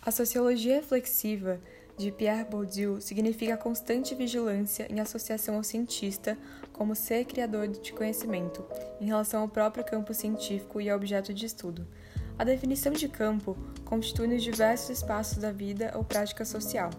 A sociologia reflexiva de Pierre Bourdieu significa a constante vigilância em associação ao cientista como ser criador de conhecimento, em relação ao próprio campo científico e ao objeto de estudo. A definição de campo constitui nos diversos espaços da vida ou prática social.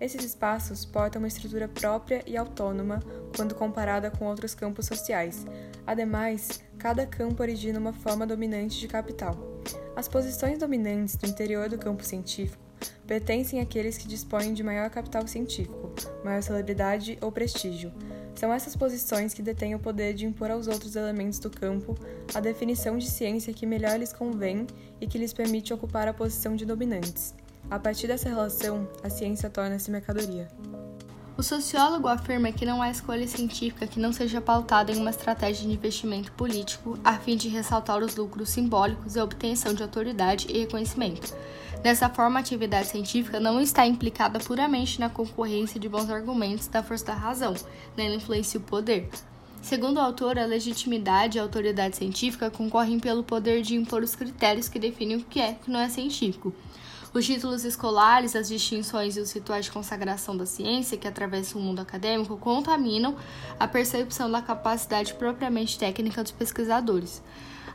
Esses espaços portam uma estrutura própria e autônoma quando comparada com outros campos sociais. Ademais, cada campo origina uma forma dominante de capital. As posições dominantes do interior do campo científico pertencem àqueles que dispõem de maior capital científico, maior celebridade ou prestígio. São essas posições que detêm o poder de impor aos outros elementos do campo a definição de ciência que melhor lhes convém e que lhes permite ocupar a posição de dominantes. A partir dessa relação, a ciência torna-se mercadoria. O sociólogo afirma que não há escolha científica que não seja pautada em uma estratégia de investimento político a fim de ressaltar os lucros simbólicos e a obtenção de autoridade e reconhecimento. Dessa forma, a atividade científica não está implicada puramente na concorrência de bons argumentos da força da razão, nem e o poder. Segundo o autor, a legitimidade e a autoridade científica concorrem pelo poder de impor os critérios que definem o que é e o que não é científico. Os títulos escolares, as distinções e os rituais de consagração da ciência que atravessam o mundo acadêmico contaminam a percepção da capacidade propriamente técnica dos pesquisadores.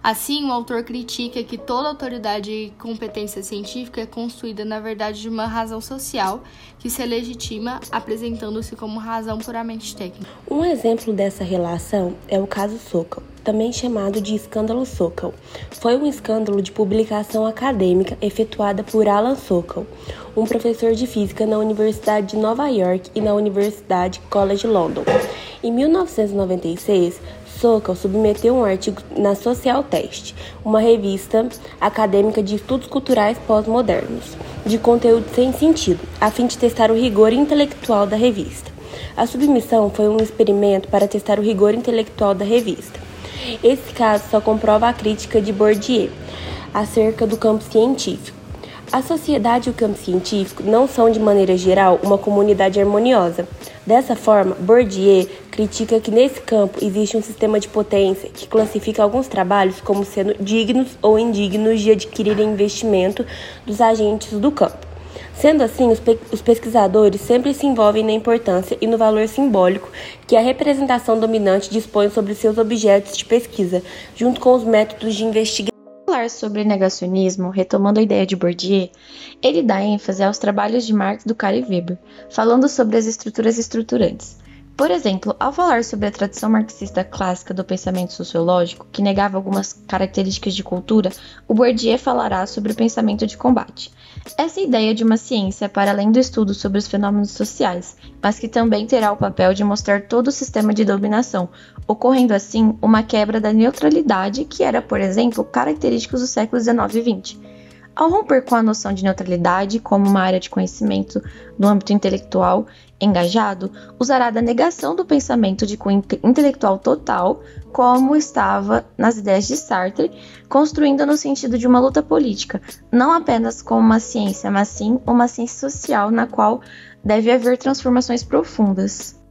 Assim, o autor critica que toda autoridade e competência científica é construída, na verdade, de uma razão social que se legitima apresentando-se como razão puramente técnica. Um exemplo dessa relação é o caso Sokal, também chamado de escândalo Sokal. Foi um escândalo de publicação acadêmica efetuada por Alan Sokal, um professor de física na Universidade de Nova York e na Universidade College London. Em 1996, Sokal submeteu um artigo na Social Test, uma revista acadêmica de estudos culturais pós-modernos, de conteúdo sem sentido, a fim de testar o rigor intelectual da revista. A submissão foi um experimento para testar o rigor intelectual da revista. Esse caso só comprova a crítica de Bourdieu acerca do campo científico. A sociedade e o campo científico não são, de maneira geral, uma comunidade harmoniosa. Dessa forma, Bourdieu critica que nesse campo existe um sistema de potência que classifica alguns trabalhos como sendo dignos ou indignos de adquirir investimento dos agentes do campo. Sendo assim, os, pe os, pesquisadores sempre se envolvem na importância e no valor simbólico que a representação dominante dispõe sobre seus objetos de pesquisa, junto com os métodos de investigação falar sobre negacionismo, retomando a ideia de Bourdieu, ele dá ênfase aos trabalhos de Marx, Ducar e Weber, falando sobre as estruturas estruturantes. Por exemplo, ao falar sobre a tradição marxista clássica do pensamento sociológico, que negava algumas características de cultura, o Bourdieu falará sobre o pensamento de combate. Essa ideia de uma ciência para além do estudo sobre os fenômenos sociais, mas que também terá o papel de mostrar todo o sistema de dominação, ocorrendo assim uma quebra da neutralidade que era, por exemplo, característica dos séculos 19 e 20. Ao romper com a noção de neutralidade como uma área de conhecimento no âmbito intelectual engajado, usará da negação do pensamento de cunho intelectual total, como estava nas ideias de Sartre, construindo no sentido de uma luta política, não apenas como uma ciência, mas sim uma ciência social na qual deve haver transformações profundas.